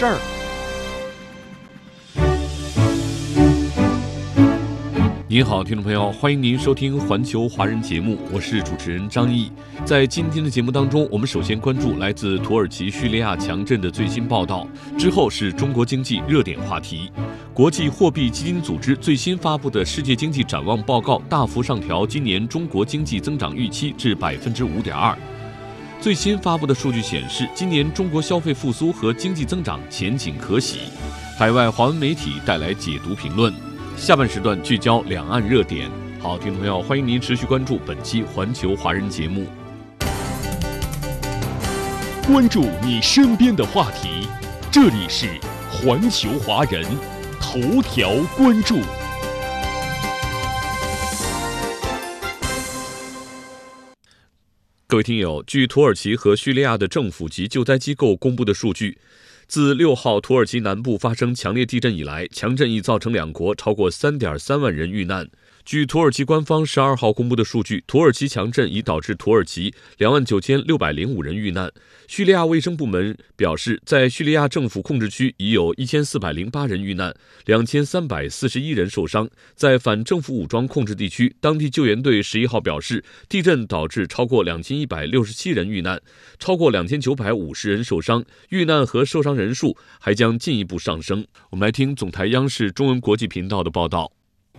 事儿。您好，听众朋友，欢迎您收听环球华人节目，我是主持人张毅。在今天的节目当中，我们首先关注来自土耳其叙利亚强震的最新报道，之后是中国经济热点话题。国际货币基金组织最新发布的世界经济展望报告大幅上调今年中国经济增长预期至百分之五点二。最新发布的数据显示，今年中国消费复苏和经济增长前景可喜。海外华文媒体带来解读评论。下半时段聚焦两岸热点。好，听众朋友，欢迎您持续关注本期环球华人节目。关注你身边的话题，这里是环球华人头条关注。各位听友，据土耳其和叙利亚的政府及救灾机构公布的数据。自六号土耳其南部发生强烈地震以来，强震已造成两国超过三点三万人遇难。据土耳其官方十二号公布的数据，土耳其强震已导致土耳其两万九千六百零五人遇难。叙利亚卫生部门表示，在叙利亚政府控制区已有一千四百零八人遇难，两千三百四十一人受伤。在反政府武装控制地区，当地救援队十一号表示，地震导致超过两千一百六十七人遇难，超过两千九百五十人受伤，遇难和受伤人数还将进一步上升。我们来听总台央视中文国际频道的报道。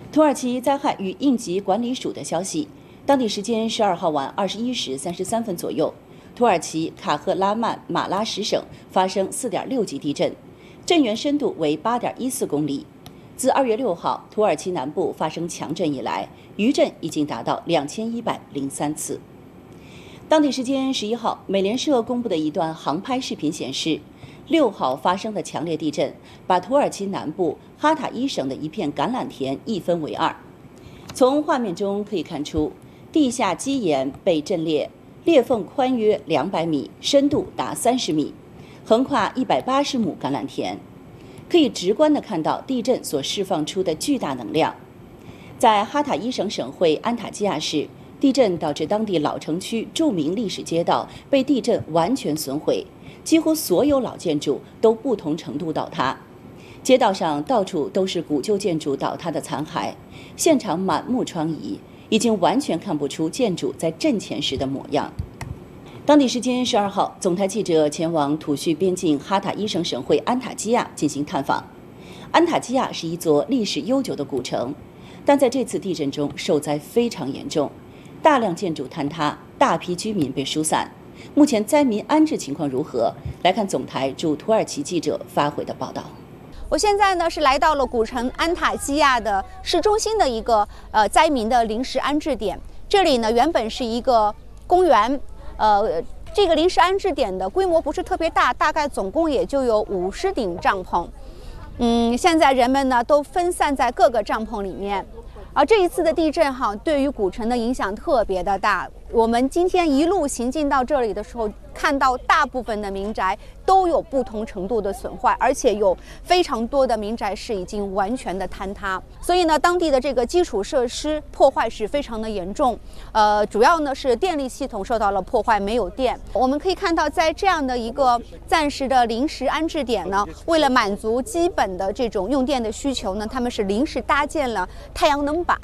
土耳其灾害与应急管理署的消息，当地时间十二号晚二十一时三十三分左右，土耳其卡赫拉曼马拉什省发生四点六级地震，震源深度为八点一四公里。自二月六号土耳其南部发生强震以来，余震已经达到两千一百零三次。当地时间十一号，美联社公布的一段航拍视频显示。六号发生的强烈地震，把土耳其南部哈塔伊省的一片橄榄田一分为二。从画面中可以看出，地下基岩被震裂，裂缝宽约两百米，深度达三十米，横跨一百八十亩橄榄田，可以直观地看到地震所释放出的巨大能量。在哈塔伊省省会安塔基亚市，地震导致当地老城区著名历史街道被地震完全损毁。几乎所有老建筑都不同程度倒塌，街道上到处都是古旧建筑倒塌的残骸，现场满目疮痍，已经完全看不出建筑在震前时的模样。当地时间十二号，总台记者前往土叙边境哈塔伊省省会安塔基亚进行探访。安塔基亚是一座历史悠久的古城，但在这次地震中受灾非常严重，大量建筑坍塌，大批居民被疏散。目前灾民安置情况如何？来看总台驻土耳其记者发回的报道。我现在呢是来到了古城安塔基亚的市中心的一个呃灾民的临时安置点。这里呢原本是一个公园，呃，这个临时安置点的规模不是特别大，大概总共也就有五十顶帐篷。嗯，现在人们呢都分散在各个帐篷里面。而这一次的地震哈，对于古城的影响特别的大。我们今天一路行进到这里的时候，看到大部分的民宅都有不同程度的损坏，而且有非常多的民宅是已经完全的坍塌。所以呢，当地的这个基础设施破坏是非常的严重。呃，主要呢是电力系统受到了破坏，没有电。我们可以看到，在这样的一个暂时的临时安置点呢，为了满足基本的这种用电的需求呢，他们是临时搭建了太阳能板。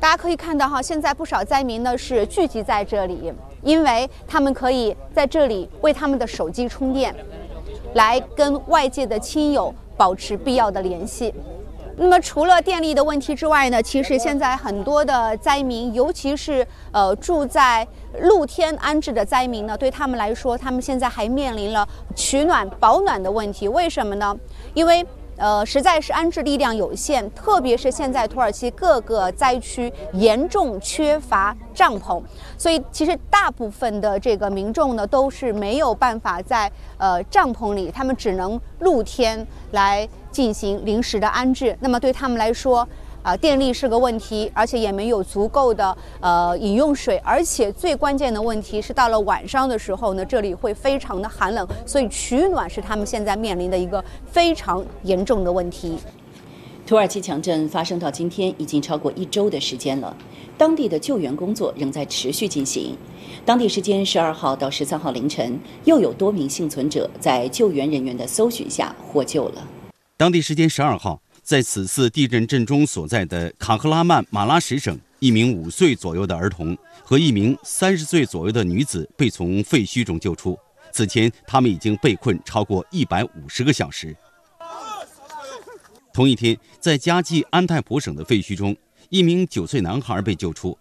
大家可以看到哈，现在不少灾民呢是聚集在这里，因为他们可以在这里为他们的手机充电，来跟外界的亲友保持必要的联系。那么除了电力的问题之外呢，其实现在很多的灾民，尤其是呃住在露天安置的灾民呢，对他们来说，他们现在还面临了取暖保暖的问题。为什么呢？因为呃，实在是安置力量有限，特别是现在土耳其各个灾区严重缺乏帐篷，所以其实大部分的这个民众呢都是没有办法在呃帐篷里，他们只能露天来进行临时的安置。那么对他们来说，啊，电力是个问题，而且也没有足够的呃饮用水，而且最关键的问题是到了晚上的时候呢，这里会非常的寒冷，所以取暖是他们现在面临的一个非常严重的问题。土耳其强震发生到今天已经超过一周的时间了，当地的救援工作仍在持续进行。当地时间十二号到十三号凌晨，又有多名幸存者在救援人员的搜寻下获救了。当地时间十二号。在此次地震震中所在的卡赫拉曼马拉什省，一名五岁左右的儿童和一名三十岁左右的女子被从废墟中救出。此前，他们已经被困超过一百五十个小时。同一天，在加济安泰普省的废墟中，一名九岁男孩被救出。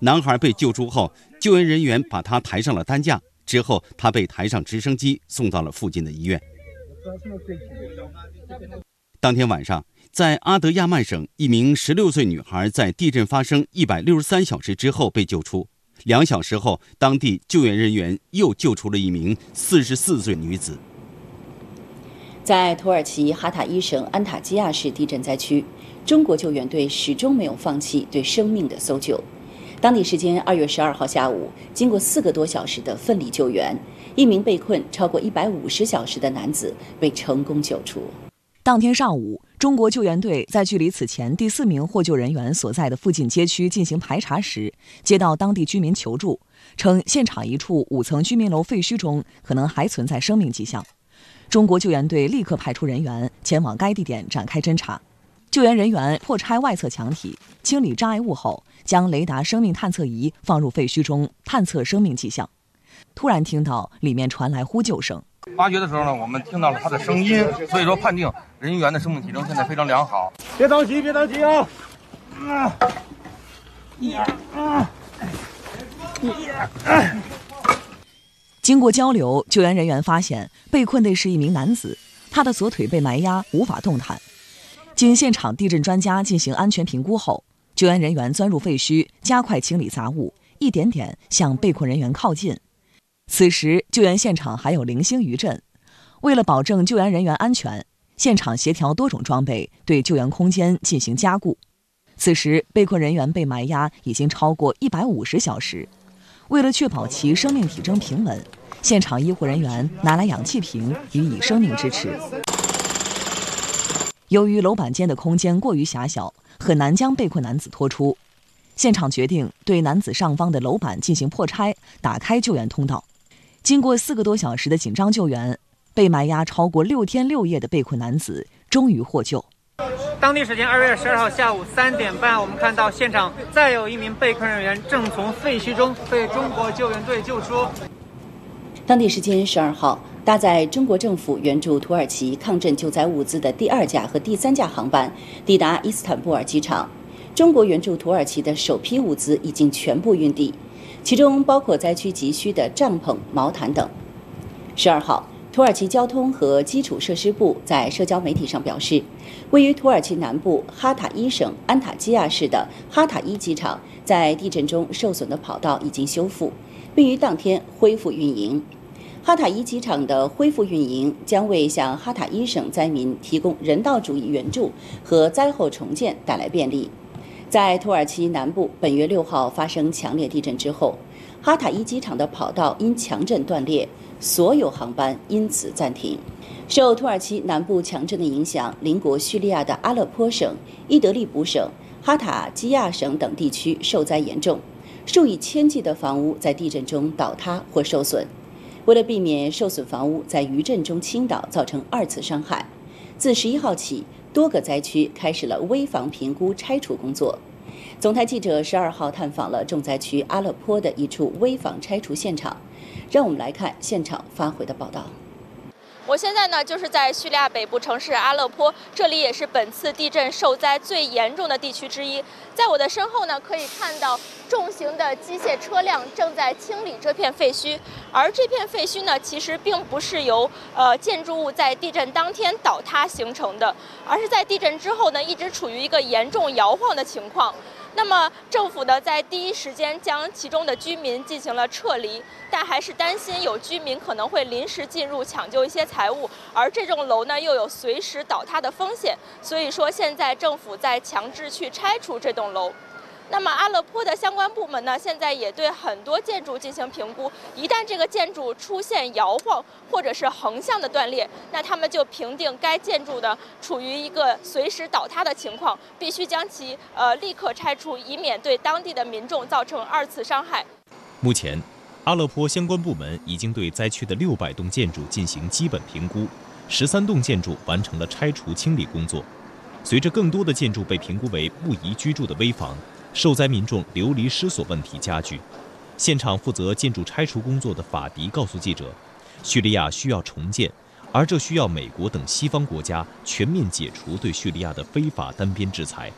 男孩被救出后，救援人员把他抬上了担架，之后他被抬上直升机送到了附近的医院。当天晚上。在阿德亚曼省，一名十六岁女孩在地震发生一百六十三小时之后被救出。两小时后，当地救援人员又救出了一名四十四岁女子。在土耳其哈塔伊省安塔基亚市地震灾区，中国救援队始终没有放弃对生命的搜救。当地时间二月十二号下午，经过四个多小时的奋力救援，一名被困超过一百五十小时的男子被成功救出。当天上午，中国救援队在距离此前第四名获救人员所在的附近街区进行排查时，接到当地居民求助，称现场一处五层居民楼废墟中可能还存在生命迹象。中国救援队立刻派出人员前往该地点展开侦查。救援人员破拆外侧墙体，清理障碍物后，将雷达生命探测仪放入废墟中探测生命迹象。突然听到里面传来呼救声。挖掘的时候呢，我们听到了他的声音，所以说判定人员的生命体征现在非常良好。别着急，别着急啊！啊！一、二、一、二。经过交流，救援人员发现被困的是一名男子，他的左腿被埋压，无法动弹。经现场地震专家进行安全评估后，救援人员钻入废墟，加快清理杂物，一点点向被困人员靠近。此时，救援现场还有零星余震。为了保证救援人员安全，现场协调多种装备，对救援空间进行加固。此时，被困人员被埋压已经超过一百五十小时。为了确保其生命体征平稳，现场医护人员拿来氧气瓶予以生命支持。由于楼板间的空间过于狭小，很难将被困男子拖出。现场决定对男子上方的楼板进行破拆，打开救援通道。经过四个多小时的紧张救援，被埋压超过六天六夜的被困男子终于获救。当地时间二月十二号下午三点半，我们看到现场再有一名被困人员正从废墟中被中国救援队救出。当地时间十二号，搭载中国政府援助土耳其抗震救灾物资的第二架和第三架航班抵达伊斯坦布尔机场。中国援助土耳其的首批物资已经全部运抵。其中包括灾区急需的帐篷、毛毯等。十二号，土耳其交通和基础设施部在社交媒体上表示，位于土耳其南部哈塔伊省安塔基亚市的哈塔伊机场在地震中受损的跑道已经修复，并于当天恢复运营。哈塔伊机场的恢复运营将为向哈塔伊省灾民提供人道主义援助和灾后重建带来便利。在土耳其南部本月六号发生强烈地震之后，哈塔伊机场的跑道因强震断裂，所有航班因此暂停。受土耳其南部强震的影响，邻国叙利亚的阿勒颇省、伊德利卜省、哈塔基亚省等地区受灾严重，数以千计的房屋在地震中倒塌或受损。为了避免受损房屋在余震中倾倒造成二次伤害，自十一号起。多个灾区开始了危房评估拆除工作。总台记者十二号探访了重灾区阿勒颇的一处危房拆除现场，让我们来看现场发回的报道。我现在呢就是在叙利亚北部城市阿勒颇，这里也是本次地震受灾最严重的地区之一。在我的身后呢，可以看到重型的机械车辆正在清理这片废墟，而这片废墟呢，其实并不是由呃建筑物在地震当天倒塌形成的，而是在地震之后呢，一直处于一个严重摇晃的情况。那么政府呢，在第一时间将其中的居民进行了撤离，但还是担心有居民可能会临时进入抢救一些财物，而这栋楼呢又有随时倒塌的风险，所以说现在政府在强制去拆除这栋楼。那么阿勒颇的相关部门呢，现在也对很多建筑进行评估。一旦这个建筑出现摇晃或者是横向的断裂，那他们就评定该建筑呢处于一个随时倒塌的情况，必须将其呃立刻拆除，以免对当地的民众造成二次伤害。目前，阿勒颇相关部门已经对灾区的六百栋建筑进行基本评估，十三栋建筑完成了拆除清理工作。随着更多的建筑被评估为不宜居住的危房。受灾民众流离失所问题加剧，现场负责建筑拆除工作的法迪告诉记者：“叙利亚需要重建，而这需要美国等西方国家全面解除对叙利亚的非法单边制裁。”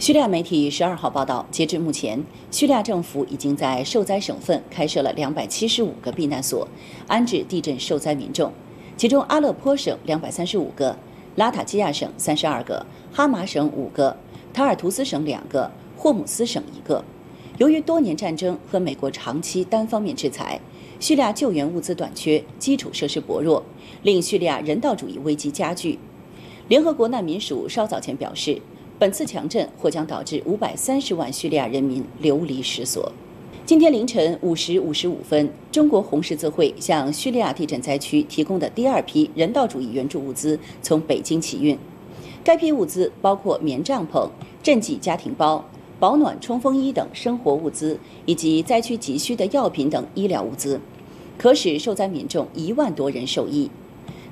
叙利亚媒体十二号报道，截至目前，叙利亚政府已经在受灾省份开设了两百七十五个避难所，安置地震受灾民众，其中阿勒颇省两百三十五个，拉塔基亚省三十二个，哈马省五个，塔尔图斯省两个。霍姆斯省一个，由于多年战争和美国长期单方面制裁，叙利亚救援物资短缺，基础设施薄弱，令叙利亚人道主义危机加剧。联合国难民署稍早前表示，本次强震或将导致五百三十万叙利亚人民流离失所。今天凌晨五时五十五分，中国红十字会向叙利亚地震灾区提供的第二批人道主义援助物资从北京起运，该批物资包括棉帐篷、赈济家庭包。保暖、冲锋衣等生活物资，以及灾区急需的药品等医疗物资，可使受灾民众一万多人受益。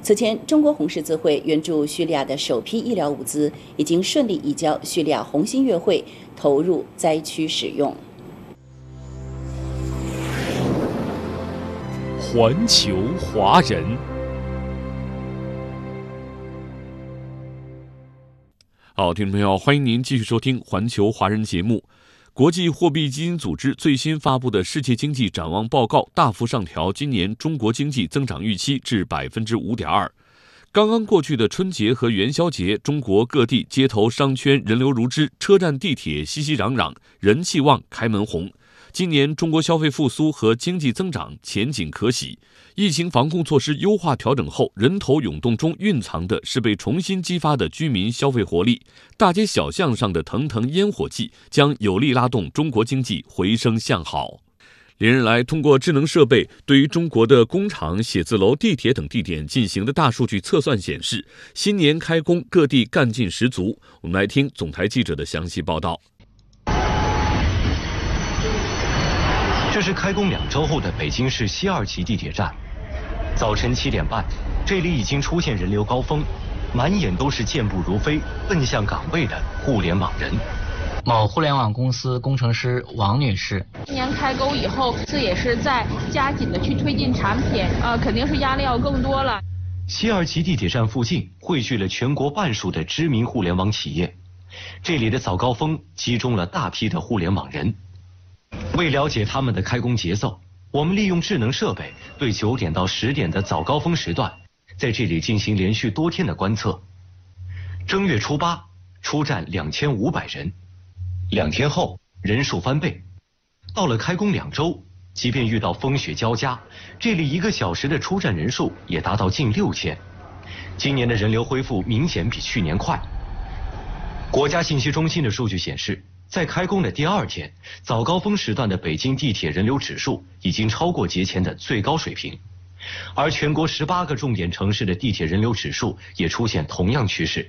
此前，中国红十字会援助叙利亚的首批医疗物资已经顺利移交叙利亚红新月会，投入灾区使用。环球华人。好，听众朋友，欢迎您继续收听《环球华人》节目。国际货币基金组织最新发布的世界经济展望报告大幅上调今年中国经济增长预期至百分之五点二。刚刚过去的春节和元宵节，中国各地街头商圈人流如织，车站地铁熙熙攘攘，人气旺，开门红。今年中国消费复苏和经济增长前景可喜。疫情防控措施优化调整后，人头涌动中蕴藏的是被重新激发的居民消费活力。大街小巷上的腾腾烟火气将有力拉动中国经济回升向好。连日来，通过智能设备对于中国的工厂、写字楼、地铁等地点进行的大数据测算显示，新年开工各地干劲十足。我们来听总台记者的详细报道。这是开工两周后的北京市西二旗地铁站。早晨七点半，这里已经出现人流高峰，满眼都是健步如飞、奔向岗位的互联网人。某互联网公司工程师王女士，今年开工以后，这也是在加紧的去推进产品，呃，肯定是压力要更多了。西二旗地铁站附近汇聚了全国半数的知名互联网企业，这里的早高峰集中了大批的互联网人。为了解他们的开工节奏，我们利用智能设备对九点到十点的早高峰时段，在这里进行连续多天的观测。正月初八出站两千五百人，两天后人数翻倍。到了开工两周，即便遇到风雪交加，这里一个小时的出站人数也达到近六千。今年的人流恢复明显比去年快。国家信息中心的数据显示。在开工的第二天，早高峰时段的北京地铁人流指数已经超过节前的最高水平，而全国十八个重点城市的地铁人流指数也出现同样趋势，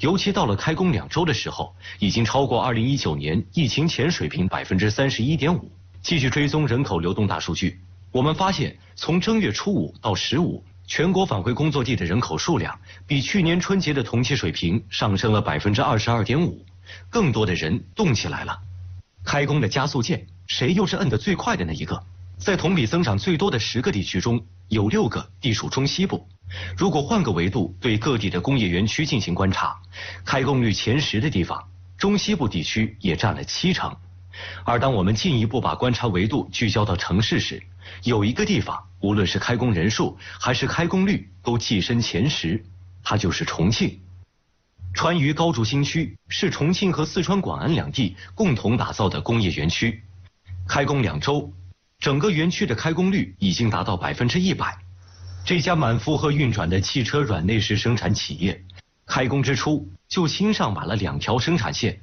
尤其到了开工两周的时候，已经超过二零一九年疫情前水平百分之三十一点五。继续追踪人口流动大数据，我们发现，从正月初五到十五，全国返回工作地的人口数量比去年春节的同期水平上升了百分之二十二点五。更多的人动起来了，开工的加速键，谁又是摁得最快的那一个？在同比增长最多的十个地区中，有六个地属中西部，如果换个维度对各地的工业园区进行观察，开工率前十的地方，中西部地区也占了七成。而当我们进一步把观察维度聚焦到城市时，有一个地方，无论是开工人数还是开工率都跻身前十，它就是重庆。川渝高竹新区是重庆和四川广安两地共同打造的工业园区，开工两周，整个园区的开工率已经达到百分之一百。这家满负荷运转的汽车软内饰生产企业，开工之初就新上马了两条生产线，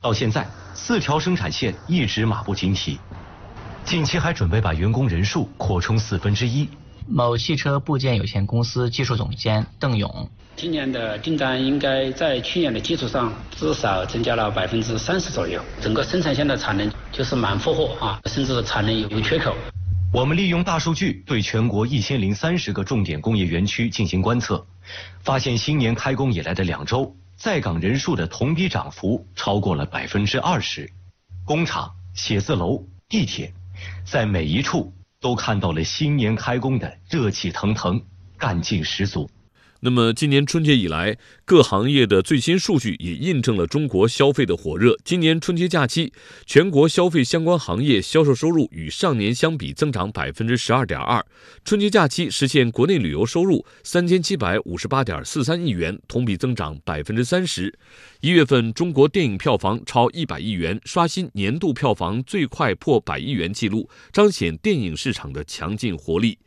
到现在四条生产线一直马不停蹄。近期还准备把员工人数扩充四分之一。某汽车部件有限公司技术总监邓勇：今年的订单应该在去年的基础上至少增加了百分之三十左右。整个生产线的产能就是满负荷啊，甚至产能有缺口。我们利用大数据对全国一千零三十个重点工业园区进行观测，发现新年开工以来的两周，在岗人数的同比涨幅超过了百分之二十。工厂、写字楼、地铁。在每一处都看到了新年开工的热气腾腾、干劲十足。那么，今年春节以来，各行业的最新数据也印证了中国消费的火热。今年春节假期，全国消费相关行业销售收入与上年相比增长百分之十二点二。春节假期实现国内旅游收入三千七百五十八点四三亿元，同比增长百分之三十。一月份，中国电影票房超一百亿元，刷新年度票房最快破百亿元纪录，彰显电影市场的强劲活力。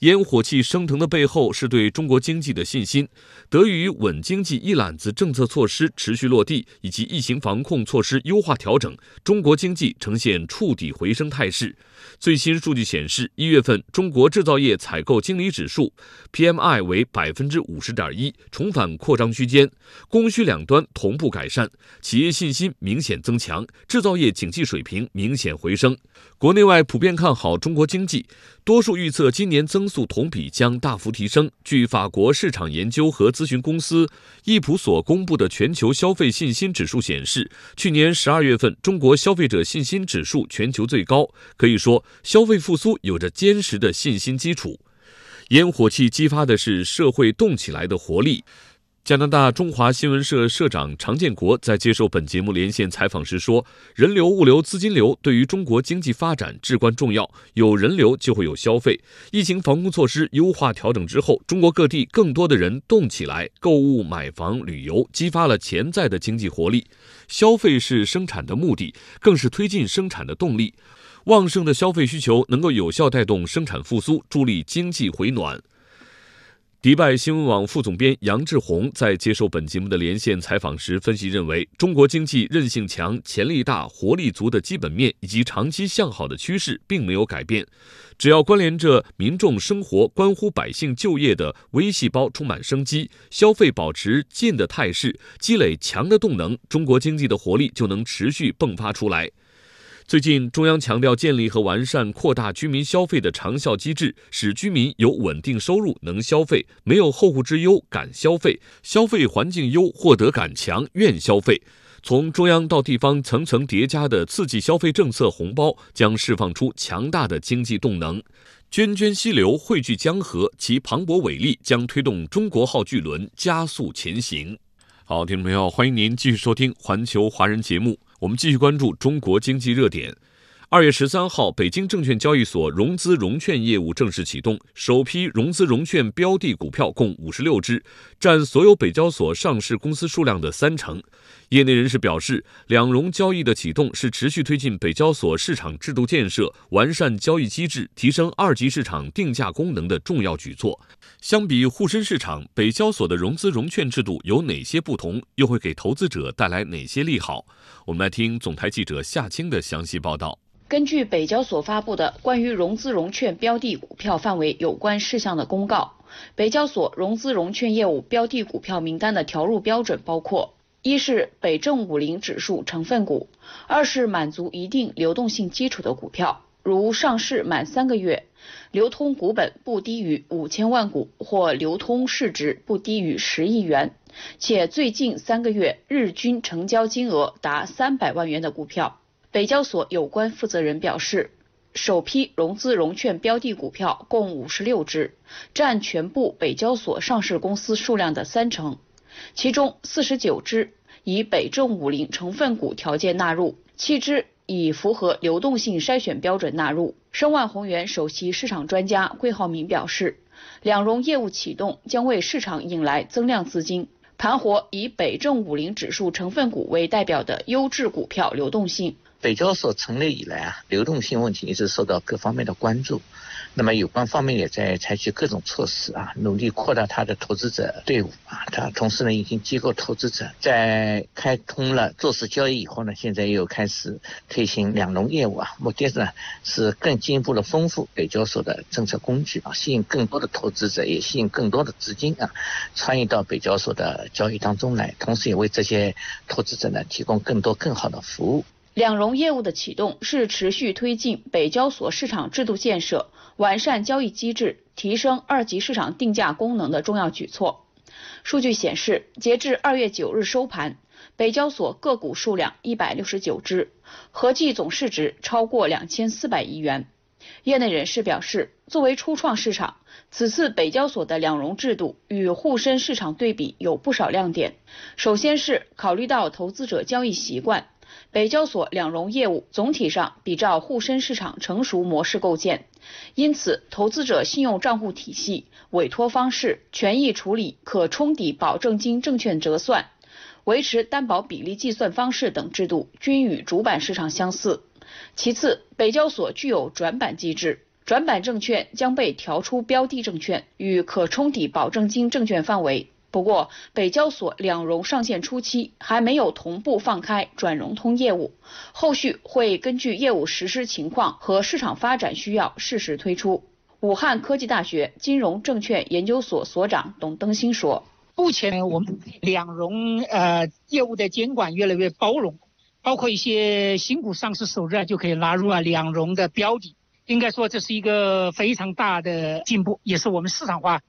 烟火气升腾的背后是对中国经济的信心。得益于稳经济一揽子政策措施持续落地，以及疫情防控措施优化调整，中国经济呈现触底回升态势。最新数据显示，一月份中国制造业采购经理指数 PMI 为百分之五十点一，重返扩张区间，供需两端同步改善，企业信心明显增强，制造业景气水平明显回升。国内外普遍看好中国经济，多数预测今年增速同比将大幅提升。据法国市场研究和咨询公司易普所公布的全球消费信心指数显示，去年十二月份中国消费者信心指数全球最高，可以说消费复苏有着坚实的信心基础。烟火气激发的是社会动起来的活力。加拿大中华新闻社社长常建国在接受本节目连线采访时说：“人流、物流、资金流对于中国经济发展至关重要，有人流就会有消费。疫情防控措施优化调整之后，中国各地更多的人动起来，购物、买房、旅游，激发了潜在的经济活力。消费是生产的目的，更是推进生产的动力。旺盛的消费需求能够有效带动生产复苏，助力经济回暖。”迪拜新闻网副总编杨志宏在接受本节目的连线采访时分析认为，中国经济韧性强、潜力大、活力足的基本面以及长期向好的趋势并没有改变。只要关联着民众生活、关乎百姓就业的微细胞充满生机，消费保持进的态势，积累强的动能，中国经济的活力就能持续迸发出来。最近，中央强调建立和完善扩大居民消费的长效机制，使居民有稳定收入能消费，没有后顾之忧敢消费，消费环境优获得感强愿消费。从中央到地方层层叠加的刺激消费政策红包，将释放出强大的经济动能，涓涓溪流汇聚江河，其磅礴伟力将推动中国号巨轮加速前行。好，听众朋友，欢迎您继续收听《环球华人》节目。我们继续关注中国经济热点。二月十三号，北京证券交易所融资融券业务正式启动，首批融资融券标的股票共五十六只，占所有北交所上市公司数量的三成。业内人士表示，两融交易的启动是持续推进北交所市场制度建设、完善交易机制、提升二级市场定价功能的重要举措。相比沪深市场，北交所的融资融券制度有哪些不同？又会给投资者带来哪些利好？我们来听总台记者夏青的详细报道。根据北交所发布的关于融资融券标的股票范围有关事项的公告，北交所融资融券业务标的股票名单的调入标准包括：一是北证五零指数成分股；二是满足一定流动性基础的股票，如上市满三个月，流通股本不低于五千万股或流通市值不低于十亿元，且最近三个月日均成交金额达三百万元的股票。北交所有关负责人表示，首批融资融券标的股票共五十六只，占全部北交所上市公司数量的三成，其中四十九只以北证五零成分股条件纳入，七只以符合流动性筛选标准纳入。申万宏源首席市场专家桂浩明表示，两融业务启动将为市场引来增量资金。盘活以北证五零指数成分股为代表的优质股票流动性。北交所成立以来啊，流动性问题一直受到各方面的关注。那么有关方面也在采取各种措施啊，努力扩大它的投资者队伍啊。它同时呢，引进机构投资者，在开通了做市交易以后呢，现在又开始推行两融业务啊。目的呢是更进一步的丰富北交所的政策工具啊，吸引更多的投资者，也吸引更多的资金啊，参与到北交所的交易当中来。同时也为这些投资者呢提供更多更好的服务。两融业务的启动是持续推进北交所市场制度建设。完善交易机制，提升二级市场定价功能的重要举措。数据显示，截至二月九日收盘，北交所个股数量一百六十九只，合计总市值超过两千四百亿元。业内人士表示，作为初创市场，此次北交所的两融制度与沪深市场对比有不少亮点。首先是考虑到投资者交易习惯。北交所两融业务总体上比照沪深市场成熟模式构建，因此投资者信用账户体系、委托方式、权益处理、可冲抵保证金证券折算、维持担保比例计算方式等制度均与主板市场相似。其次，北交所具有转板机制，转板证券将被调出标的证券与可冲抵保证金证券范围。不过，北交所两融上线初期还没有同步放开转融通业务，后续会根据业务实施情况和市场发展需要适时推出。武汉科技大学金融证券研究所所长董登新说：“目前我们两融呃业务的监管越来越包容，包括一些新股上市首日就可以纳入啊两融的标的，应该说这是一个非常大的进步，也是我们市场化。”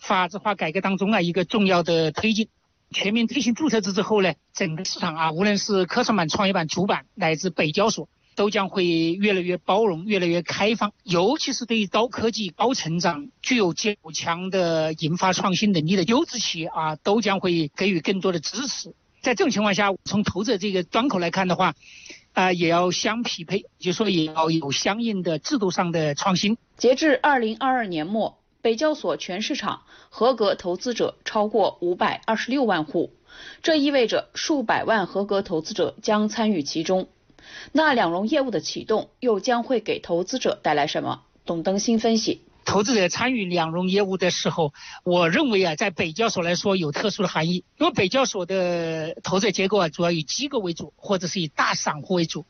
法制化改革当中啊，一个重要的推进，全面推行注册制之后呢，整个市场啊，无论是科创板、创业板、主板乃至北交所，都将会越来越包容、越来越开放，尤其是对于高科技、高成长、具有较强的研发创新能力的优质企业啊，都将会给予更多的支持。在这种情况下，从投资者这个端口来看的话，啊，也要相匹配，就说也要有相应的制度上的创新。截至二零二二年末。北交所全市场合格投资者超过五百二十六万户，这意味着数百万合格投资者将参与其中。那两融业务的启动又将会给投资者带来什么？董登新分析，投资者参与两融业务的时候，我认为啊，在北交所来说有特殊的含义，因为北交所的投资结构啊，主要以机构为主，或者是以大散户为主，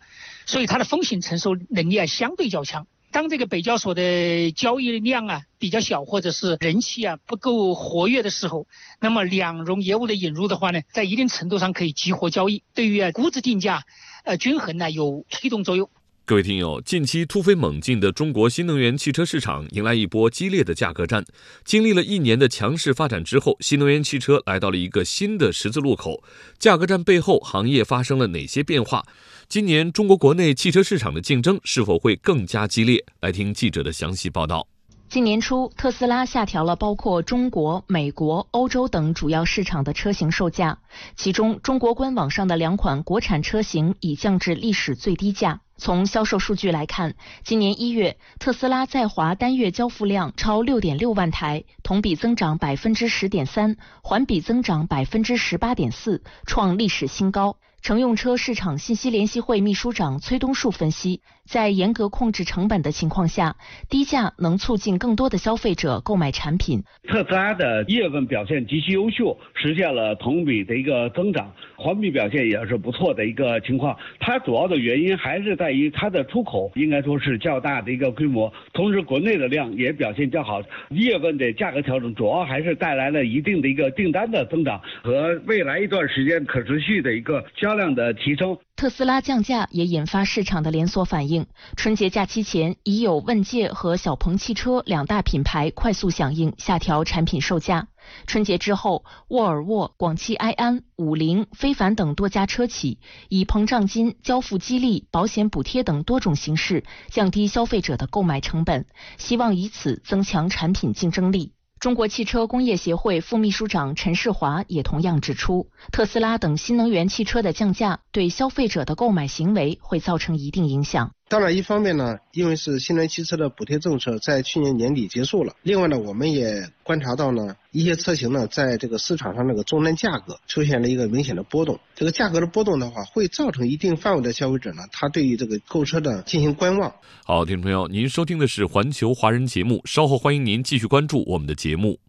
所以它的风险承受能力啊相对较强。当这个北交所的交易量啊比较小，或者是人气啊不够活跃的时候，那么两融业务的引入的话呢，在一定程度上可以激活交易，对于估值定价，呃均衡呢有推动作用。各位听友，近期突飞猛进的中国新能源汽车市场迎来一波激烈的价格战。经历了一年的强势发展之后，新能源汽车来到了一个新的十字路口。价格战背后，行业发生了哪些变化？今年中国国内汽车市场的竞争是否会更加激烈？来听记者的详细报道。今年初，特斯拉下调了包括中国、美国、欧洲等主要市场的车型售价，其中中国官网上的两款国产车型已降至历史最低价。从销售数据来看，今年一月，特斯拉在华单月交付量超六点六万台，同比增长百分之十点三，环比增长百分之十八点四，创历史新高。乘用车市场信息联席会秘书长崔东树分析，在严格控制成本的情况下，低价能促进更多的消费者购买产品。特斯拉的一月份表现极其优秀，实现了同比的一个增长，环比表现也是不错的一个情况。它主要的原因还是在于它的出口应该说是较大的一个规模，同时国内的量也表现较好。一月份的价格调整主要还是带来了一定的一个订单的增长和未来一段时间可持续的一个销。销量的提升。特斯拉降价也引发市场的连锁反应。春节假期前，已有问界和小鹏汽车两大品牌快速响应，下调产品售价。春节之后，沃尔沃、广汽埃安、五菱、非凡等多家车企以膨胀金、交付激励、保险补贴等多种形式降低消费者的购买成本，希望以此增强产品竞争力。中国汽车工业协会副秘书长陈世华也同样指出，特斯拉等新能源汽车的降价对消费者的购买行为会造成一定影响。当然，一方面呢，因为是新能源汽车的补贴政策在去年年底结束了；另外呢，我们也观察到呢，一些车型呢，在这个市场上那个终端价格出现了一个明显的波动。这个价格的波动的话，会造成一定范围的消费者呢，他对于这个购车的进行观望。好，听众朋友，您收听的是环球华人节目，稍后欢迎您继续关注我们的节目。